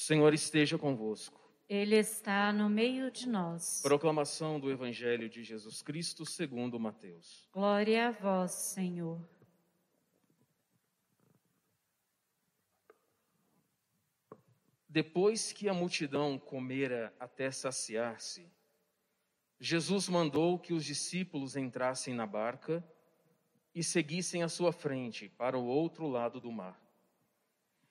Senhor esteja convosco. Ele está no meio de nós. Proclamação do Evangelho de Jesus Cristo segundo Mateus. Glória a vós, Senhor. Depois que a multidão comera até saciar-se, Jesus mandou que os discípulos entrassem na barca e seguissem à sua frente para o outro lado do mar,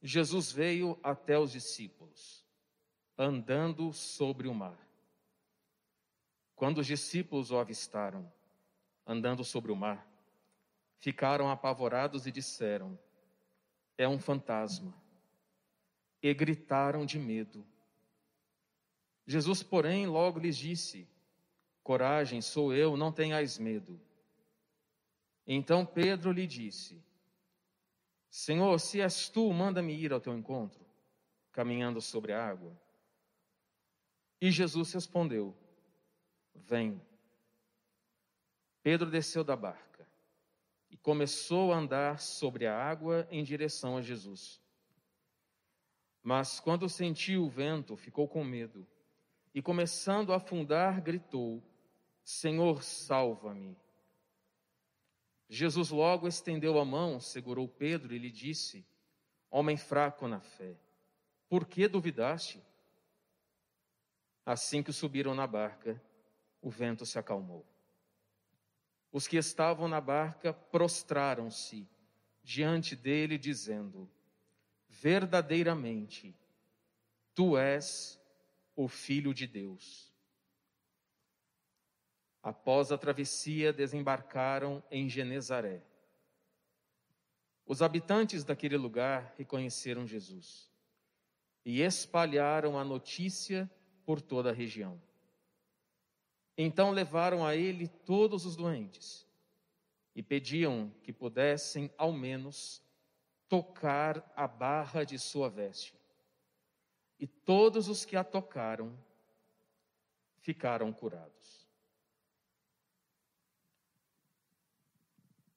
Jesus veio até os discípulos, andando sobre o mar. Quando os discípulos o avistaram, andando sobre o mar, ficaram apavorados e disseram: É um fantasma. E gritaram de medo. Jesus, porém, logo lhes disse: Coragem, sou eu, não tenhais medo. Então Pedro lhe disse: Senhor, se és tu, manda-me ir ao teu encontro, caminhando sobre a água. E Jesus respondeu: Vem. Pedro desceu da barca e começou a andar sobre a água em direção a Jesus. Mas quando sentiu o vento, ficou com medo e, começando a afundar, gritou: Senhor, salva-me. Jesus logo estendeu a mão, segurou Pedro e lhe disse: Homem fraco na fé, por que duvidaste? Assim que subiram na barca, o vento se acalmou. Os que estavam na barca prostraram-se diante dele, dizendo: Verdadeiramente, tu és o Filho de Deus. Após a travessia, desembarcaram em Genezaré. Os habitantes daquele lugar reconheceram Jesus e espalharam a notícia por toda a região. Então levaram a ele todos os doentes e pediam que pudessem, ao menos, tocar a barra de sua veste e todos os que a tocaram ficaram curados.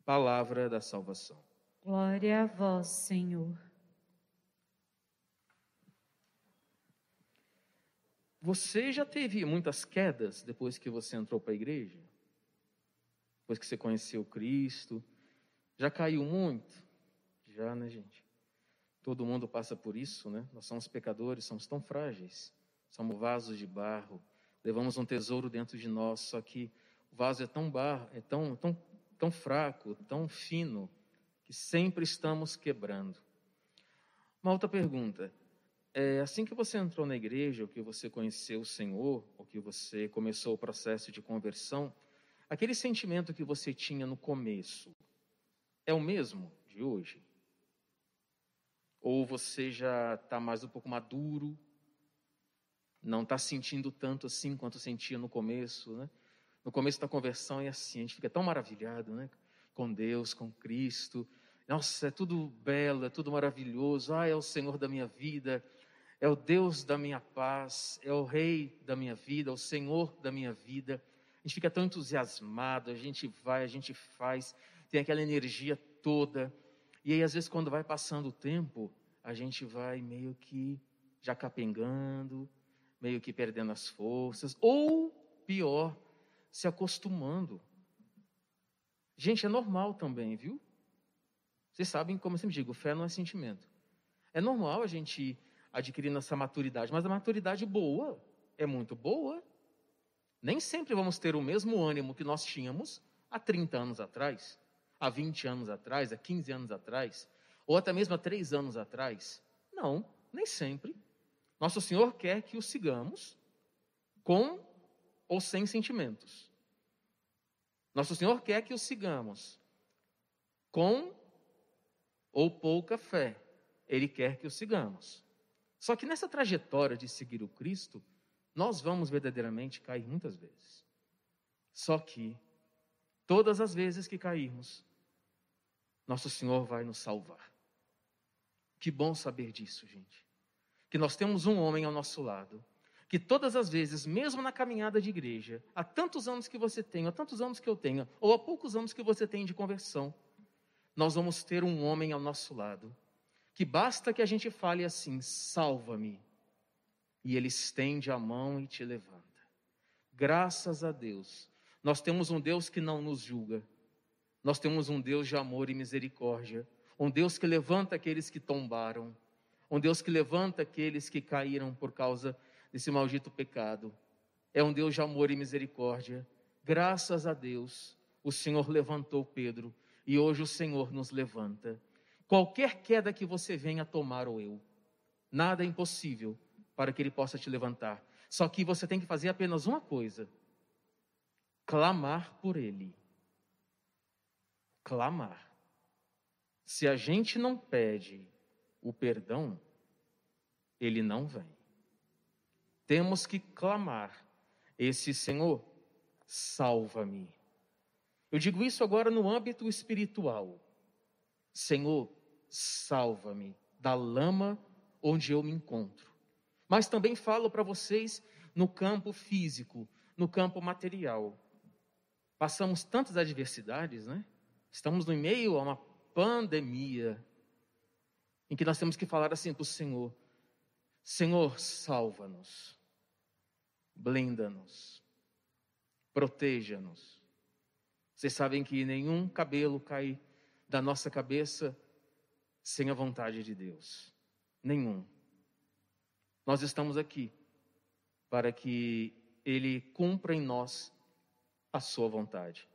Palavra da salvação. Glória a vós, Senhor. Você já teve muitas quedas depois que você entrou para a igreja? Depois que você conheceu Cristo? Já caiu muito? Já, né, gente? Todo mundo passa por isso, né? Nós somos pecadores, somos tão frágeis, somos vasos de barro, levamos um tesouro dentro de nós, só que o vaso é tão barro, é tão, tão, tão fraco, tão fino, que sempre estamos quebrando. Uma outra pergunta. É, assim que você entrou na igreja, ou que você conheceu o Senhor, ou que você começou o processo de conversão, aquele sentimento que você tinha no começo é o mesmo de hoje? Ou você já está mais um pouco maduro, não está sentindo tanto assim quanto sentia no começo, né? No começo da conversão é assim, a gente fica tão maravilhado, né? Com Deus, com Cristo. Nossa, é tudo belo, é tudo maravilhoso. Ah, é o Senhor da minha vida, é o Deus da minha paz, é o Rei da minha vida, é o Senhor da minha vida. A gente fica tão entusiasmado, a gente vai, a gente faz, tem aquela energia toda. E aí, às vezes, quando vai passando o tempo, a gente vai meio que já capengando, meio que perdendo as forças, ou pior, se acostumando. Gente, é normal também, viu? Vocês sabem, como eu sempre digo, fé não é sentimento. É normal a gente adquirir essa maturidade, mas a maturidade boa é muito boa. Nem sempre vamos ter o mesmo ânimo que nós tínhamos há 30 anos atrás há 20 anos atrás, há 15 anos atrás, ou até mesmo há 3 anos atrás? Não, nem sempre. Nosso Senhor quer que o sigamos com ou sem sentimentos. Nosso Senhor quer que o sigamos com ou pouca fé. Ele quer que o sigamos. Só que nessa trajetória de seguir o Cristo, nós vamos verdadeiramente cair muitas vezes. Só que, todas as vezes que cairmos, nosso Senhor vai nos salvar. Que bom saber disso, gente. Que nós temos um homem ao nosso lado, que todas as vezes, mesmo na caminhada de igreja, há tantos anos que você tem, há tantos anos que eu tenho, ou há poucos anos que você tem de conversão, nós vamos ter um homem ao nosso lado, que basta que a gente fale assim: salva-me, e ele estende a mão e te levanta. Graças a Deus, nós temos um Deus que não nos julga, nós temos um Deus de amor e misericórdia, um Deus que levanta aqueles que tombaram, um Deus que levanta aqueles que caíram por causa desse maldito pecado. É um Deus de amor e misericórdia. Graças a Deus, o Senhor levantou Pedro e hoje o Senhor nos levanta. Qualquer queda que você venha tomar ou eu, nada é impossível para que Ele possa te levantar. Só que você tem que fazer apenas uma coisa: clamar por Ele. Clamar. Se a gente não pede o perdão, Ele não vem. Temos que clamar: Esse Senhor, salva-me. Eu digo isso agora no âmbito espiritual. Senhor, salva-me da lama onde eu me encontro. Mas também falo para vocês no campo físico, no campo material. Passamos tantas adversidades, né? Estamos no meio a uma pandemia em que nós temos que falar assim para o Senhor: Senhor, salva-nos, blinda-nos, proteja-nos. Vocês sabem que nenhum cabelo cai da nossa cabeça sem a vontade de Deus. Nenhum. Nós estamos aqui para que Ele cumpra em nós a Sua vontade.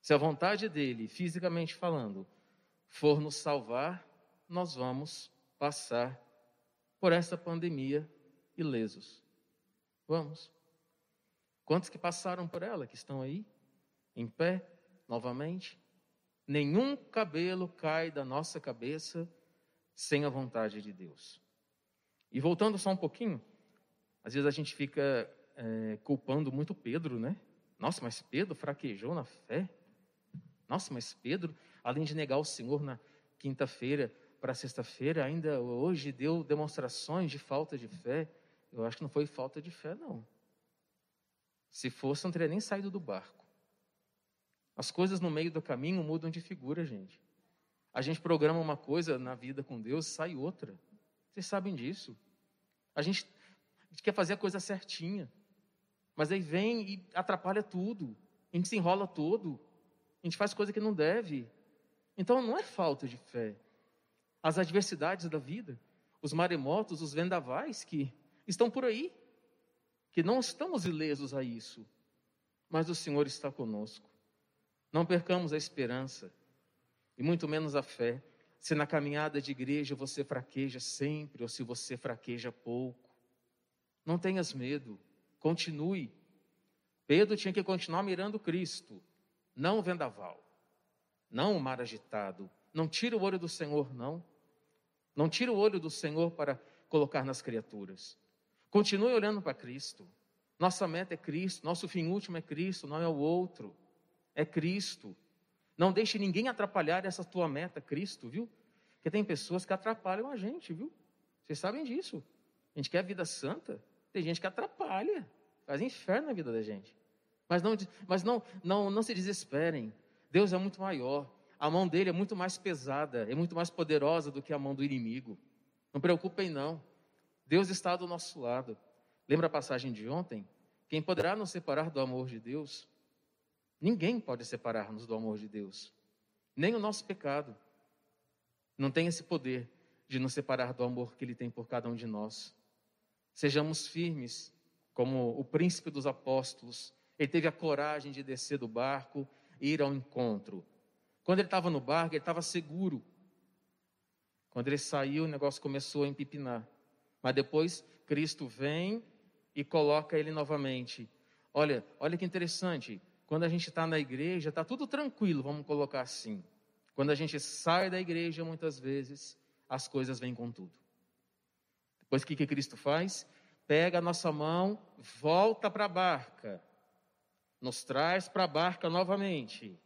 Se a vontade dele, fisicamente falando, for nos salvar, nós vamos passar por essa pandemia ilesos. Vamos. Quantos que passaram por ela, que estão aí? em pé, novamente. Nenhum cabelo cai da nossa cabeça sem a vontade de Deus. E voltando só um pouquinho, às vezes a gente fica é, culpando muito Pedro, né? Nossa, mas Pedro fraquejou na fé. Nossa, mas Pedro, além de negar o Senhor na quinta-feira para sexta-feira, ainda hoje deu demonstrações de falta de fé. Eu acho que não foi falta de fé, não. Se fosse, não teria nem saído do barco. As coisas no meio do caminho mudam de figura, gente. A gente programa uma coisa na vida com Deus, sai outra. Vocês sabem disso. A gente, a gente quer fazer a coisa certinha. Mas aí vem e atrapalha tudo. A gente se enrola todo. A gente faz coisa que não deve. Então não é falta de fé. As adversidades da vida, os maremotos, os vendavais que estão por aí, que não estamos ilesos a isso. Mas o Senhor está conosco. Não percamos a esperança e muito menos a fé. Se na caminhada de igreja você fraqueja sempre ou se você fraqueja pouco, não tenhas medo, continue. Pedro tinha que continuar mirando Cristo, não o vendaval, não o mar agitado. Não tira o olho do Senhor, não. Não tira o olho do Senhor para colocar nas criaturas. Continue olhando para Cristo. Nossa meta é Cristo, nosso fim último é Cristo, não é o outro é Cristo. Não deixe ninguém atrapalhar essa tua meta, Cristo, viu? Porque tem pessoas que atrapalham a gente, viu? Vocês sabem disso. A gente quer vida santa, tem gente que atrapalha, faz inferno na vida da gente. Mas não, mas não, não, não se desesperem. Deus é muito maior. A mão dele é muito mais pesada, é muito mais poderosa do que a mão do inimigo. Não preocupem não. Deus está do nosso lado. Lembra a passagem de ontem? Quem poderá nos separar do amor de Deus? Ninguém pode separar-nos do amor de Deus, nem o nosso pecado. Não tem esse poder de nos separar do amor que Ele tem por cada um de nós. Sejamos firmes, como o príncipe dos apóstolos. Ele teve a coragem de descer do barco e ir ao encontro. Quando ele estava no barco, ele estava seguro. Quando ele saiu, o negócio começou a empipinar. Mas depois Cristo vem e coloca ele novamente. Olha, olha que interessante. Quando a gente está na igreja, está tudo tranquilo, vamos colocar assim. Quando a gente sai da igreja, muitas vezes, as coisas vêm com tudo. Depois, o que, que Cristo faz? Pega a nossa mão, volta para a barca, nos traz para a barca novamente,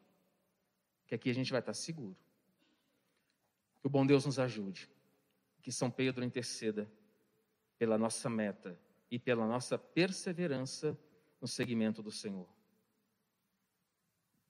que aqui a gente vai estar seguro. Que o bom Deus nos ajude, que São Pedro interceda pela nossa meta e pela nossa perseverança no seguimento do Senhor.